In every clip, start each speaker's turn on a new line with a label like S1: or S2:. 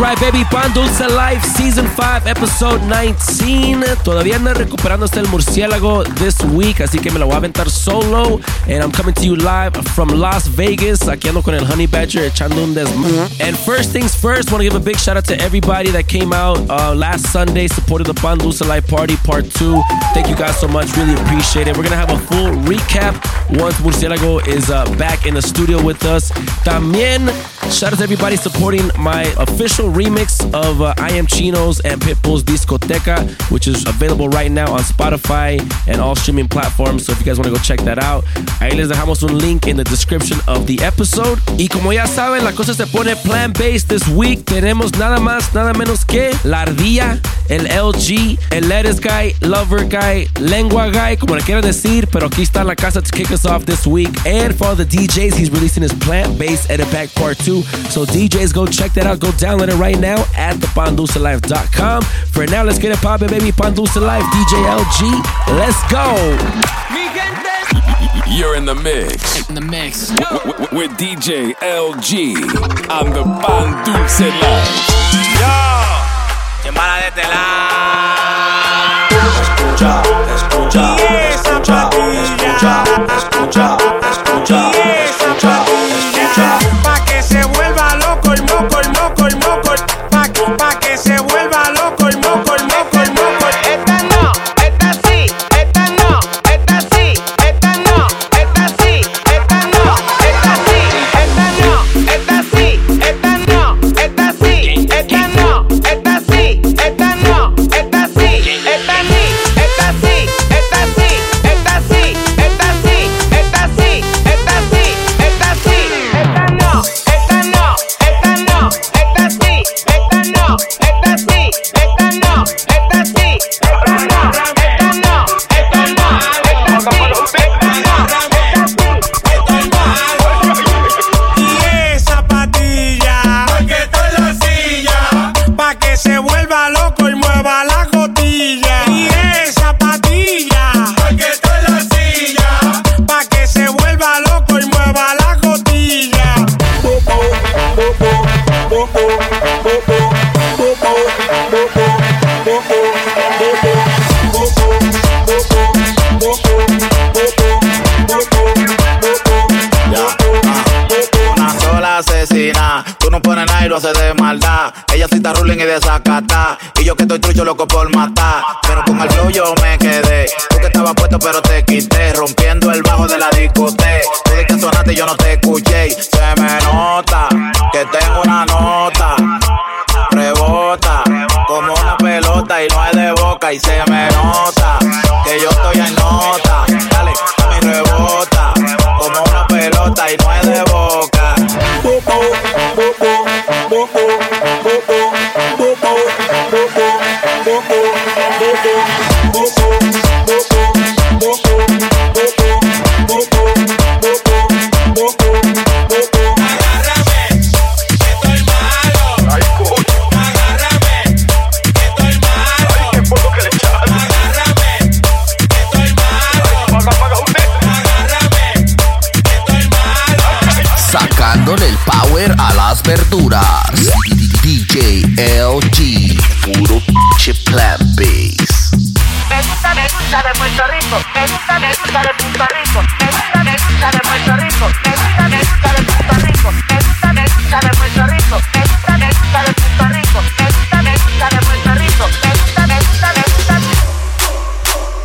S1: right, baby. Pan Dulce Life, Season 5, Episode 19. Todavía anda recuperando hasta el murciélago this week, así que me la voy a aventar solo. And I'm coming to you live from Las Vegas. Aquí ando con el Honey Badger echando un. And first things first, want to give a big shout out to everybody that came out uh, last Sunday, supported the Pan Dulce Life Party Part 2. Thank you guys so much. Really appreciate it. We're going to have a full recap once Murciélago is uh, back in the studio with us. También, shout out to everybody supporting my official remix of uh, I Am Chinos and Pitbull's Discoteca, which is available right now on Spotify and all streaming platforms. So if you guys want to go check that out, ahí les dejamos un link in the description of the episode. Y como ya saben, la cosa se pone plant-based this week. Tenemos nada más, nada menos que la ardilla, el LG, el lettuce guy, lover guy, lengua guy, como le quieran decir, pero aquí está la casa to kick us off this week. And for all the DJs, he's releasing his plant-based edit pack part two. So DJs, go check that out. Go download it right now at thepandulcelife.com. For now, let's get it poppin', baby. Pandulce Life, DJ LG. Let's go.
S2: You're in the mix.
S3: In the mix.
S2: w- w- with DJ LG on the Pan Dulce Live.
S4: Yo, llamada de este.
S5: Escucha, escucha, escucha, escucha,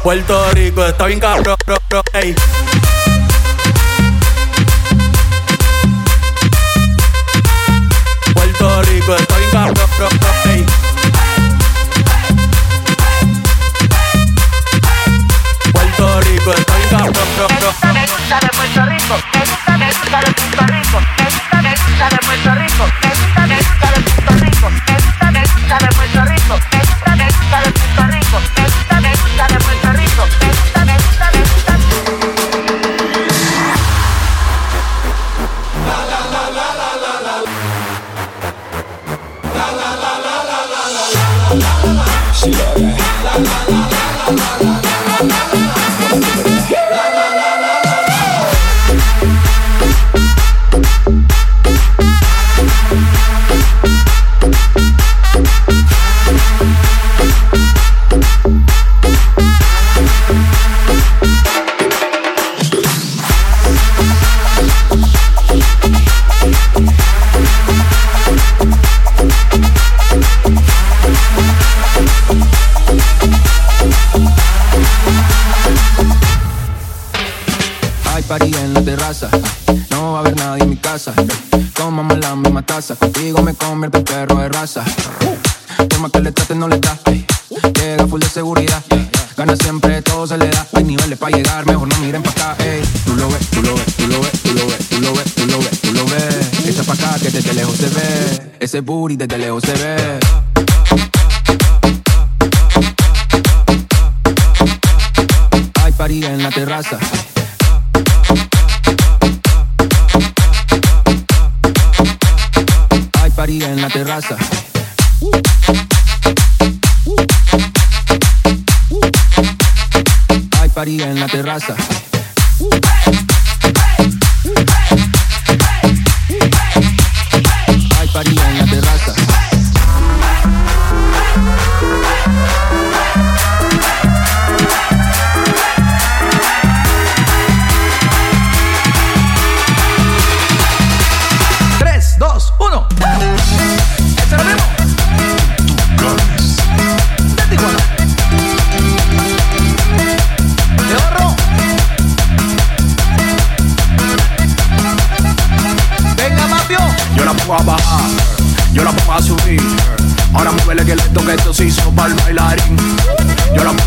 S6: Puerto Rico
S5: está bien cabrón, ey.
S7: Booty desde lejos se ve.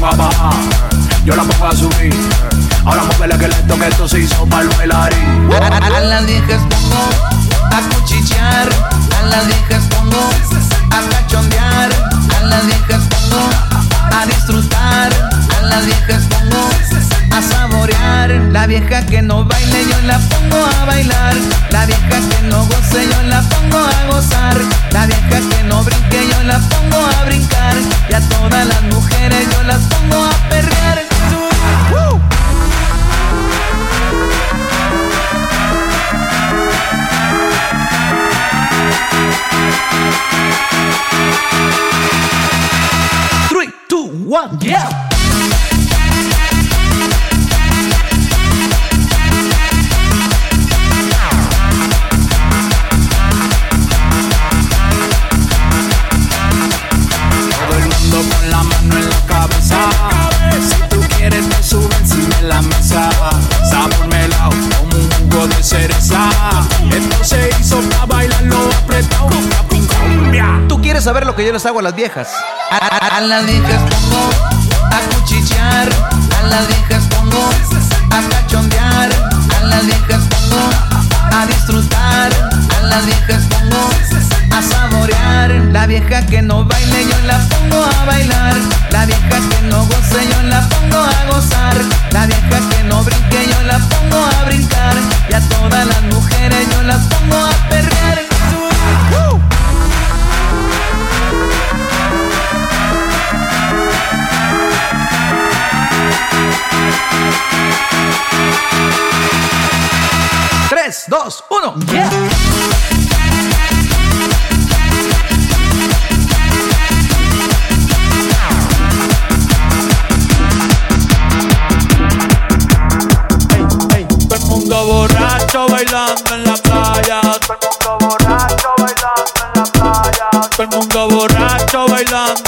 S8: A bajar, yo la pongo a subir. Ahora muévele que le toque esto se hizo para el bailarín. A- a
S9: las viejas pongo a cuchichear, a las viejas pongo a cachondear, a las viejas pongo a disfrutar, a las viejas pongo saborear. La vieja que no baile yo la pongo a bailar, la vieja que no goce yo la pongo a gozar, la vieja que no brinque yo la pongo a brincar, y a todas las mujeres yo las pongo a perrear. Three, two, one, yeah. Que yo les hago a las viejas. A, a- a las viejas pongo a cuchichear, a las viejas pongo a cachondear, a las viejas pongo a disfrutar, a las viejas pongo a saborear. La vieja que no baile yo la pongo a bailar, la vieja que no goce yo la pongo a gozar, la vieja que no brinque yo la pongo a brincar, y a todas las mujeres yo las pongo a perrear. 2, 1. Yeah.
S6: Todo el mundo borracho bailando en la playa. Todo el mundo borracho bailando en la playa. Todo el mundo borracho bailando.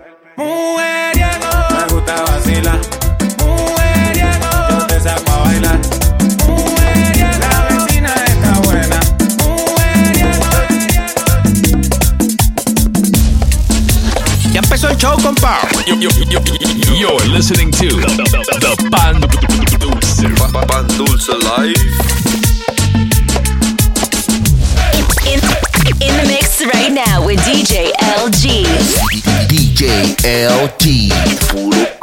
S10: Mujeriego, me gusta vacilar. Mujeriego, yo te saco a bailar. Mujeriego, la vecina está buena.
S2: Ya empezó el show, compa. You're listening to the, the, the Pan Dulce.
S11: Pan Dulce Live.
S12: In, in the mix right now with DJ LG.
S13: DJ
S6: LT.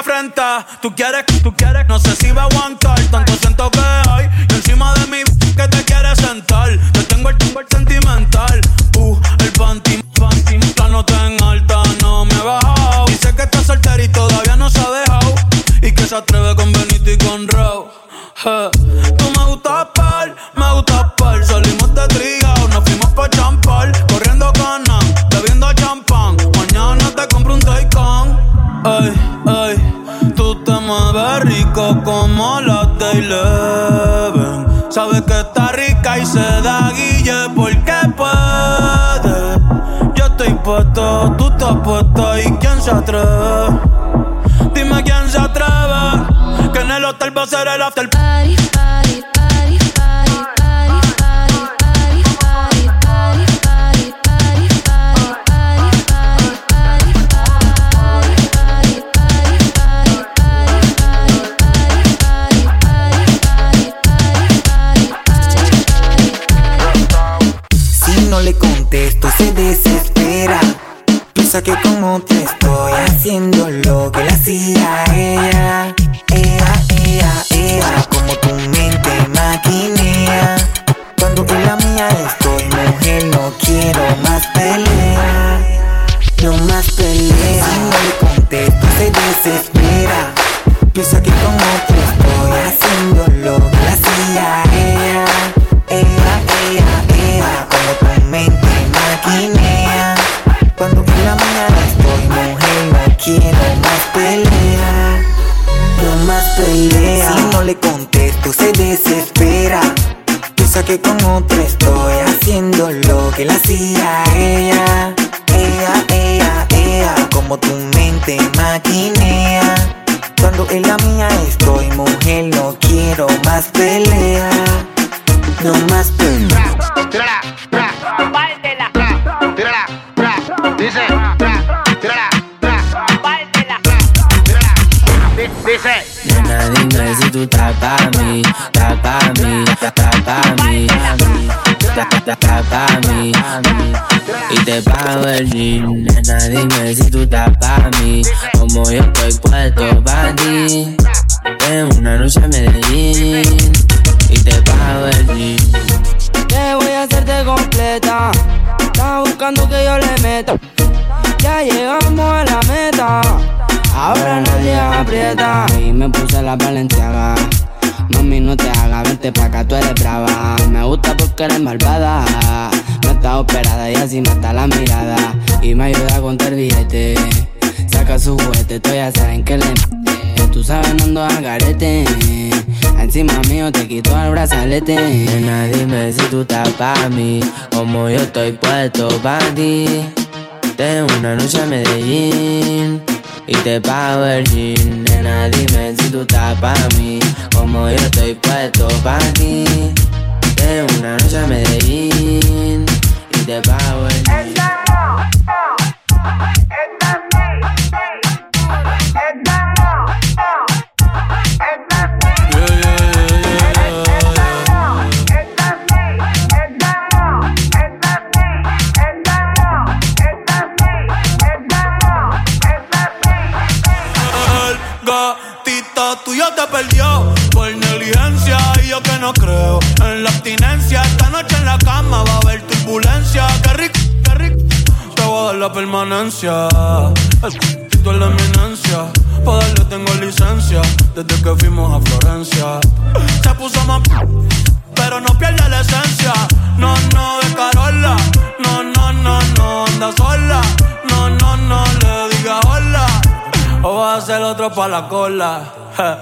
S6: afrenta, tú quieres, tú quieres, no sé si va a aguantar. Tanto siento que hay, y encima de mí que te quieres sentar. Yo tengo el timbre sentimental, uh, el panty, panty, la nota en alta, no me he bajado. Dice que está soltera y todavía no se ha dejado. Y que se atreve con Benito y con. Je. Tú estás puesto y quién se atreve. Dime quién se atreve. Que en el hotel va a ser el after party.
S14: Si Piensa que con otra estoy haciendo lo que le hacía ella Ea, ea, ea Como tu mente maquinea. Cuando en la mía estoy mujer no quiero más pelea No más pelea Si no le contesto se desespera
S15: pa' mí, como yo estoy puesto pa' ti. Tengo una noche a Medellín y te pago el jean. Nena, dime si tú estás mí, como yo estoy puesto pa' ti. Tengo una noche a Medellín y te pago el jean.
S6: permanencia. El cultito es la eminencia. Pa' darle tengo licencia. Desde que fuimos a Florencia. Se puso más. Pero no pierde la esencia. No, no, de Carola. No, no, no, no, anda sola. No, no, no, le diga hola. O va a ser otro pa' la cola. Je.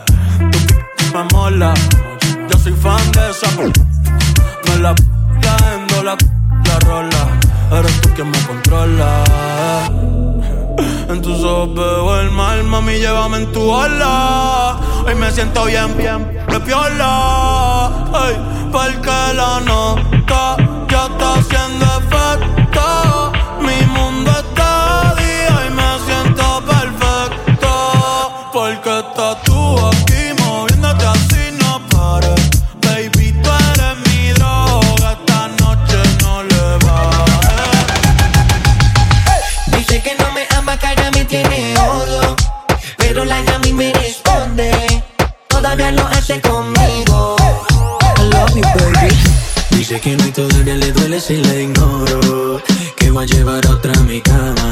S6: Tu me mola. Yo soy fan de esa. No la en la, la rola. Eres tú quien me controla. En tus ojos veo el mal, mami, llévame en tu ala. Hoy me siento bien, bien, de piola. Ay, porque la nota ya está haciendo efecto. Mi mundo está
S16: Dice que no y todavía
S17: le duele si la ignoro. Que voy a llevar a otra a mi cama.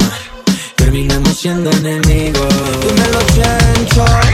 S17: Terminamos siendo enemigos.
S16: Dímelo, Chencho.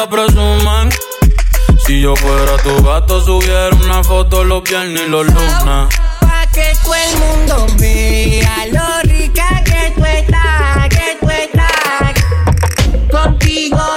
S16: La
S6: presumen. Si yo fuera tu gato, subiera una foto los viernes y los lunes.
S18: Pa' que todo el mundo vea lo rica que tú estás, que tú estás. Contigo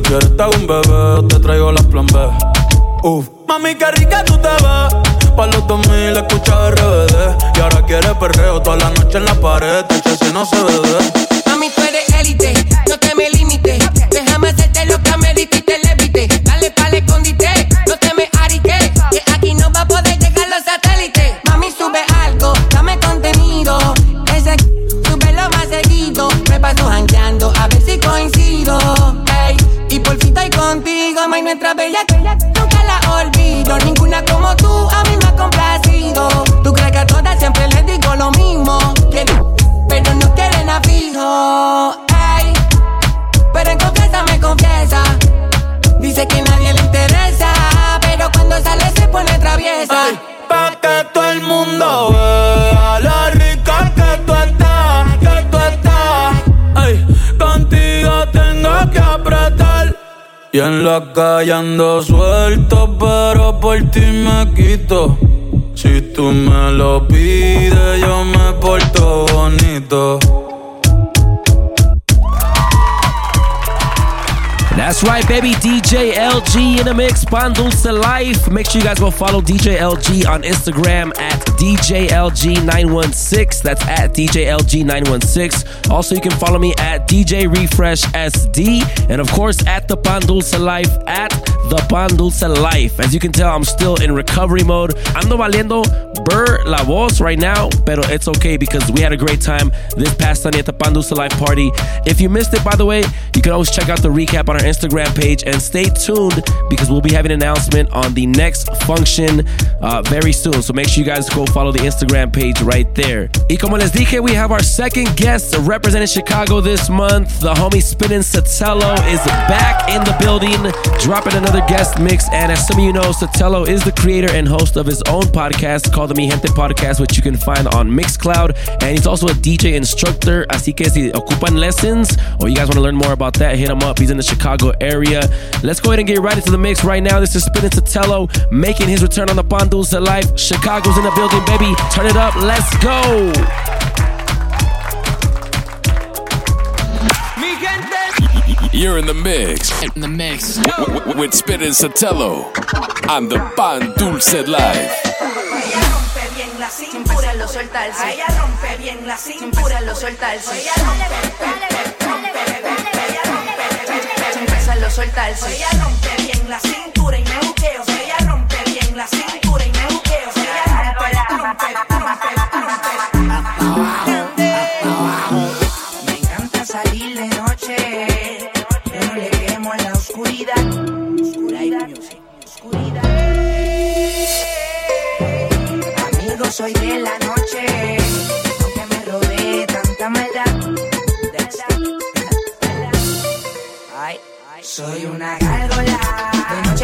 S18: Si
S6: quieres te hago un bebé, te traigo las plan B. Uf. Mami, qué rica tú te ves. Pa' los 2000 escucha RBD. Y ahora quieres perreo toda la noche en la pared. Te si no se ve.
S18: La
S6: calle ando suelto, pero por ti me quito. Si tú me lo pides, yo me porto bonito.
S1: That's right, baby. DJ LG in the mix. Pan Dulce Life. Make sure you guys go follow DJ LG on Instagram at DJLG916. That's at DJLG916. Also, you can follow me at DJ Refresh SD. And of course, at the Pan Dulce Life. At the Pan Dulce Life. As you can tell, I'm still in recovery mode. Ando valiendo Burr La Voz right now, pero it's okay because we had a great time this past Sunday at the Pan Dulce Life party. If you missed it, by the way, you can always check out the recap on our Instagram page and stay tuned because we'll be having an announcement on the next function uh, very soon. So make sure you guys go follow the Instagram page right there. Y como les dije, we have our second guest representing Chicago this month. The homie Spinning Sotelo is back in the building, dropping another guest mix. And as some of you know, Sotelo is the creator and host of his own podcast called the Mi Gente Podcast, which you can find on Mixcloud. And he's also a DJ instructor. Así que si ocupan lessons or you guys want to learn more about that, hit him up. He's in the Chicago area. Let's go ahead and get right into the mix right now. This is Spinning Sotelo making his return on the Pandulce Life. Chicago's in the building, baby. Turn it up. Let's go.
S2: You're in the mix. In the mix. With Spit and Sotelo on the Pan Dulce Live.
S19: Ella rompe bien la cintura, lo suelta el Ella rompe bien la cintura, lo suelta el Ella rompe, lo suelta el Ella rompe bien la cintura y me buqueo. Ella rompe bien la cintura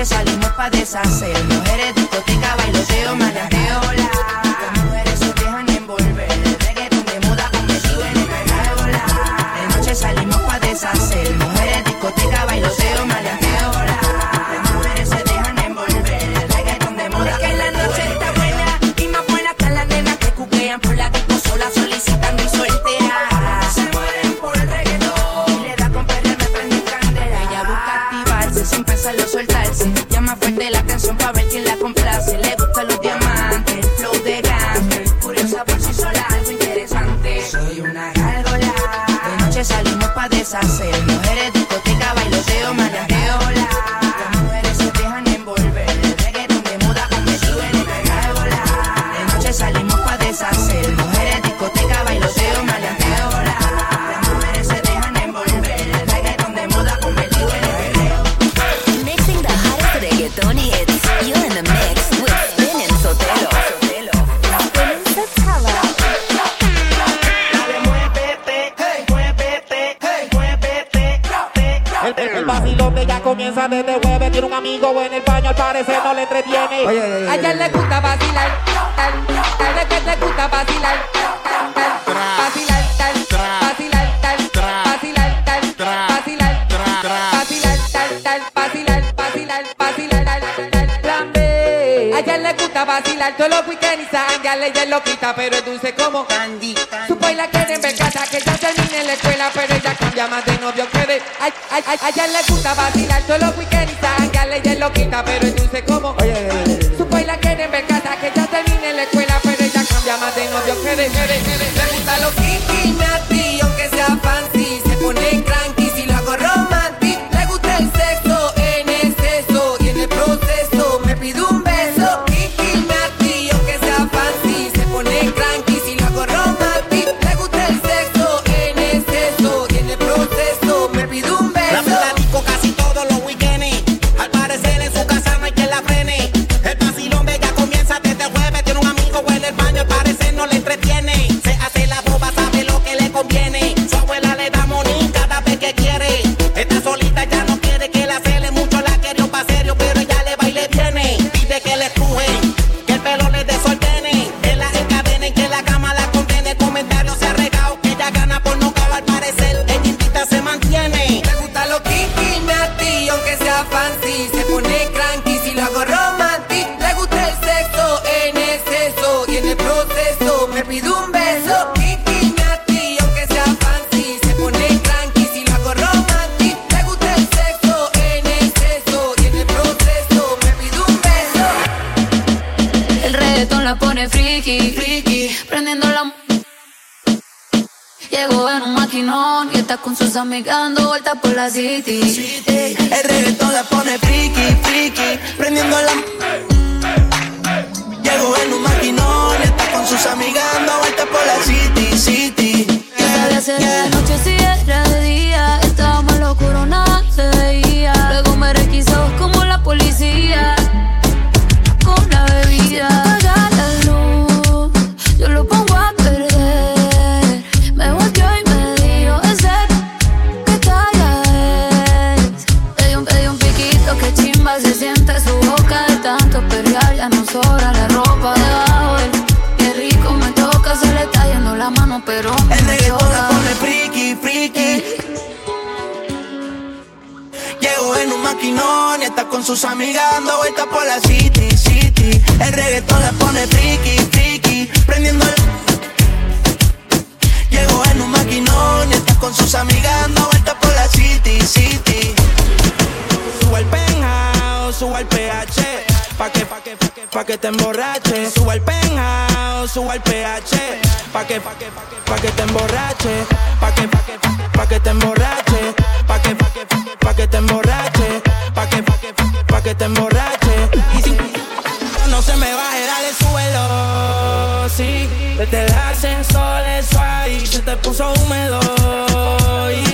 S19: salimos pa' deshacer. Mujeres, discoteca, bailoteo, maleanteo, la. salimos pa' deshacer. Mujeres, discoteca, bailoteo, maleanteo, hola. Las mujeres se dejan envolver. El reggaetón de moda. Es que la noche está buena y más buena que las nenas que cuquean por la disco sola solicitando y soltea. Se mueren por el reggaetón. Y le da con perder, me prende candela. Ella busca activarse sin pensarlo, soltarse. Llama fuerte la atención pa' ver quién la
S20: complace. Le gustan los diamantes, flow de gangster. Curiosa por sí sola, algo interesante. Soy una noche salimos pa' deshacer. Mujeres, discoteca, bailoteo,
S19: maná Oye, oye, oye,
S18: a le gusta vacilar, tal, tal vez que te gusta vacilar, tal, vacilar, tal, vacilar, tal, vacilar, tal, tal, vacilar, vacilar, vacilar, vacilar, tal. A ella le gusta vacilar ella lo quita, pero es dulce como candy. Su la quieren ver casa, que ya termine la escuela, pero ella cambia más de novio que de. A, a, a, a ella le gusta vacilar todos los weekends y sangarle, ella lo quita, pero es dulce como
S21: candy. parasites. emborrache, pa que pa que pa que te emborrache, pa que pa que pa que te emborrache, pa que pa que pa que te emborrache, pa que pa que pa que te emborrache. Y si no se me baje, dale suelo, sí. Desde el ascensor eso ahí se te puso húmedo. Y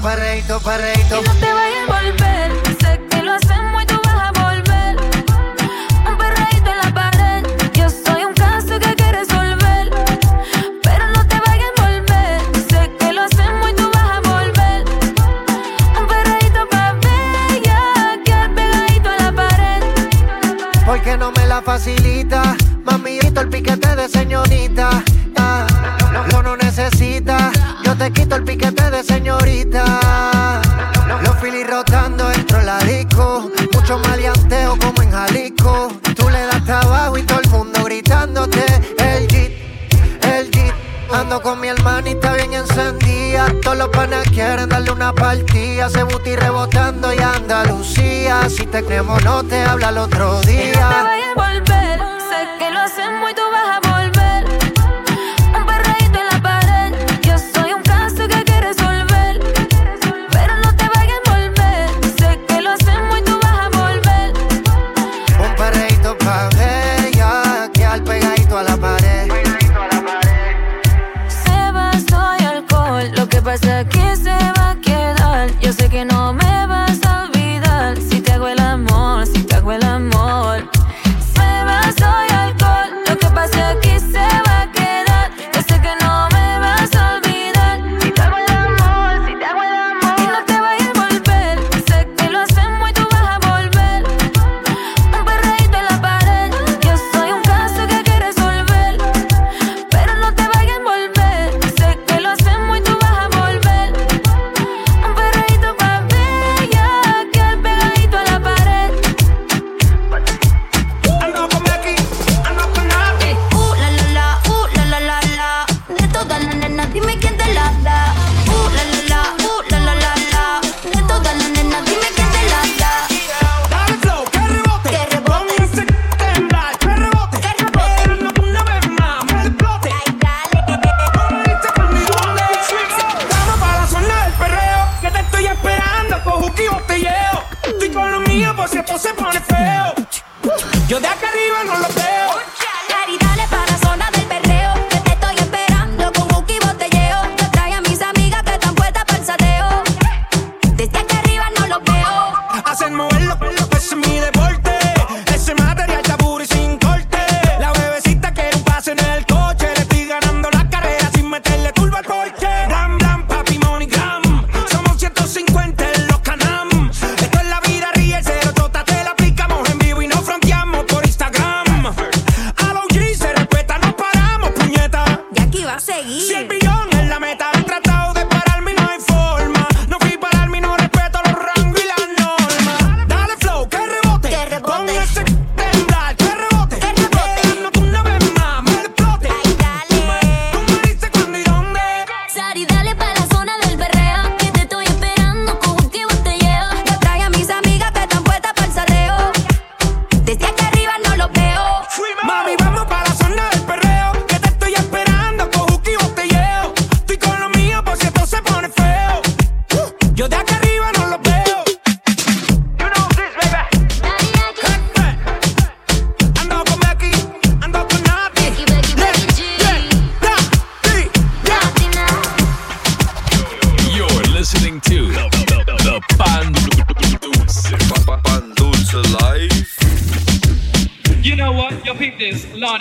S19: perreito, perreito.
S22: Y no te vayas a volver.
S19: los panas quieren darle una partida. Se buti rebotando y Andalucía. Si te creemos, no te habla el otro día.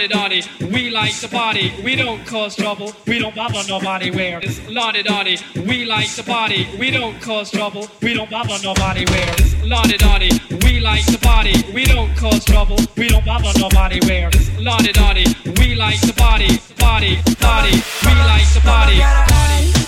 S23: Lottie Dottie, we like to party. We don't cause trouble, we don't bother nobody where. It's Lottie Dottie, we like to party. We don't cause trouble, we don't bother nobody where. It's Lottie Dottie, we like to party. We don't cause trouble, we don't bother nobody where. It's Lottie Dottie, we like to party, party, party. We like to party. party.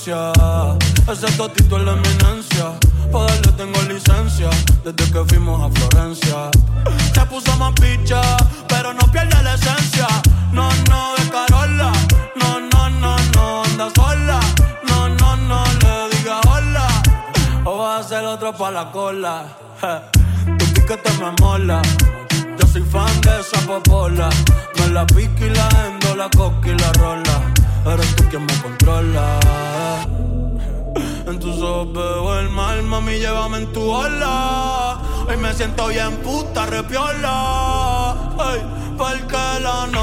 S6: distancia. Ese totito es la eminencia. Poderle tengo licencia desde que fuimos a Florencia. Se puso más picha, pero no pierde la esencia. No, no, de Carola. No, no, no, no, anda sola. No, no, no, le diga hola. O va a ser otro pa' la cola. me siento bien puta, repiola. Ey, porque la noche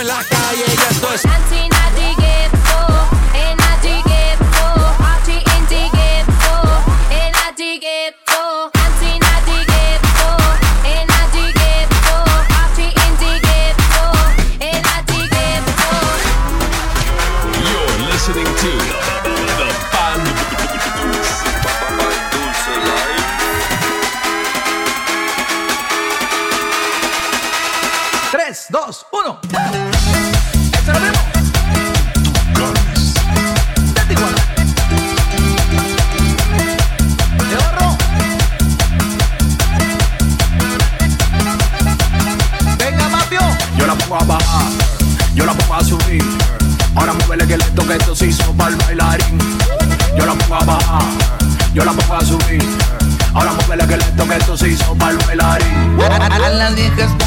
S24: en
S25: la
S9: calle. Y esto es.
S2: You're listening to
S9: A,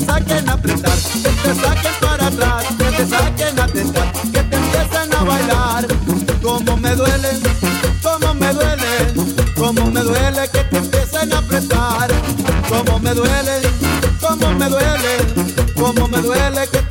S19: te
S4: saquen a apretar, que te saquen para atrás, que te saquen a tentar, que te empiecen a bailar. Como me duele, como me duele, como me duele que te empiecen a apretar. Como me duele, como me duele, como me duele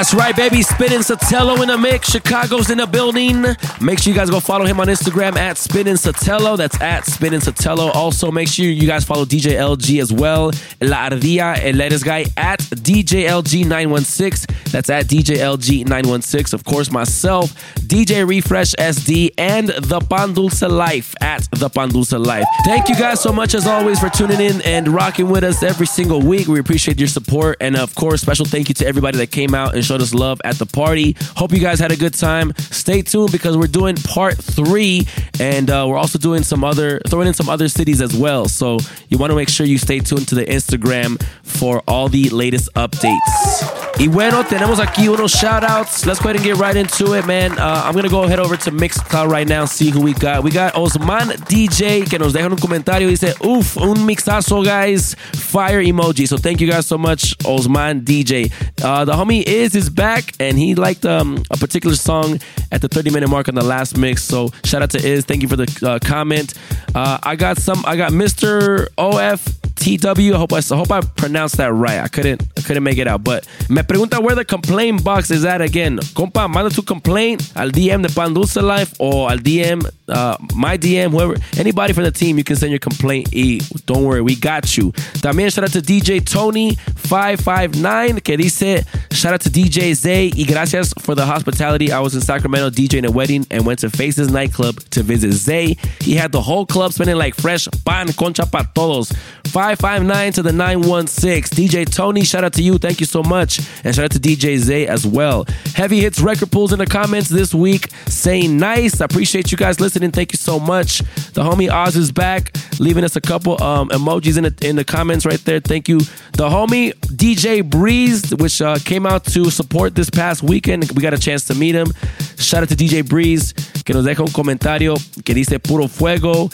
S1: That's right, baby. Spinning Sotelo in the mix. Chicago's in the building. Make sure you guys go follow him on Instagram at Spinning Sotelo. That's at Spinning Sotelo. Also, make sure you guys follow DJ LG as well. La Ardilla, El Letters Guy at DJ LG916. That's at DJ LG916. Of course, myself, DJ Refresh SD, and The Pan Dulce Life at The Pan Dulce Life. Thank you guys so much, as always, for tuning in and rocking with us every single week. We appreciate your support. And of course, special thank you to everybody that came out and showed us love at the party. Hope you guys had a good time. Stay tuned because we're doing part three, and uh, we're also doing some other, throwing in some other cities as well. So you want to make sure you stay tuned to the Instagram for all the latest updates. Y bueno, tenemos aquí unos shout outs. Let's go ahead and get right into it, man. Uh, I'm going to go head over to Mixcloud right now, see who we got. We got Osman DJ, que nos deja un comentario. Dice, uff, un mixazo, guys. Fire emoji. So thank you guys so much, Osman DJ. Uh, the homie Iz is back, and he liked um, a particular song at the 30 minute mark on the last mix. So shout out to Iz. Thank you for the uh, comment. Uh, I got some, I got Mr. OFTW. I hope I, I hope I pronounced that right. I couldn't, I couldn't make it out. But me pregunta where the complaint box is at again. Compa, manda tu complaint al DM de Pan Dulce Life or al DM, uh, my DM, whoever, anybody from the team, you can send your complaint. E, don't worry, we got you. También shout out to DJ Tony559 que dice, shout out to DJ Zay y gracias for the hospitality. I was in Sacramento DJing a wedding and went to Faces nightclub to visit Zay. He had the whole club spinning like fresh pan concha pa todos. 559 to the 916. DJ Tony, shout out to you. Thank you so much. And shout out to DJ Zay as well. Heavy Hits Record Pools in the comments this week saying nice. I appreciate you guys listening. Thank you so much. The homie Oz is back, leaving us a couple um, emojis in the, in the comments right there. Thank you. The homie DJ Breeze, which uh, came out to support this past weekend. We got a chance to meet him. Shout out to DJ Breeze, que nos deja un comentario que dice puro fuego.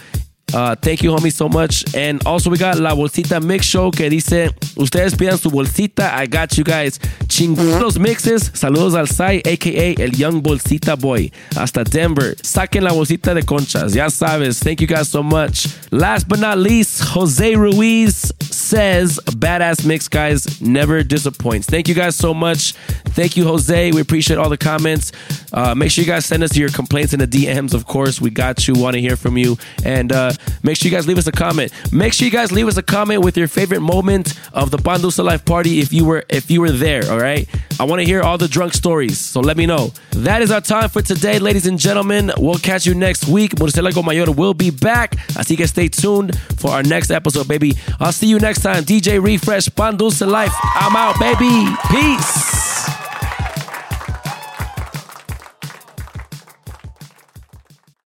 S1: Uh, thank you, homie, so much. And also, we got La Bolsita Mix Show que dice: Ustedes pidan su bolsita. I got you guys. Chingudos mixes. Saludos al Sai, aka el Young Bolsita Boy. Hasta Denver. Saquen la bolsita de conchas. Ya sabes. Thank you guys so much. Last but not least, Jose Ruiz says: Badass mix, guys. Never disappoints. Thank you guys so much. Thank you, Jose. We appreciate all the comments. Uh, make sure you guys send us your complaints in the DMs, of course. We got you. Want to hear from you. And, uh, Make sure you guys leave us a comment. Make sure you guys leave us a comment with your favorite moment of the Pan Life party if you were if you were there. All right, I want to hear all the drunk stories. So let me know. That is our time for today, ladies and gentlemen. We'll catch you next week. Murcielago Mayor will be back. Así que stay tuned for our next episode, baby. I'll see you next time. DJ Refresh Pan Dulce Life. I'm out, baby. Peace.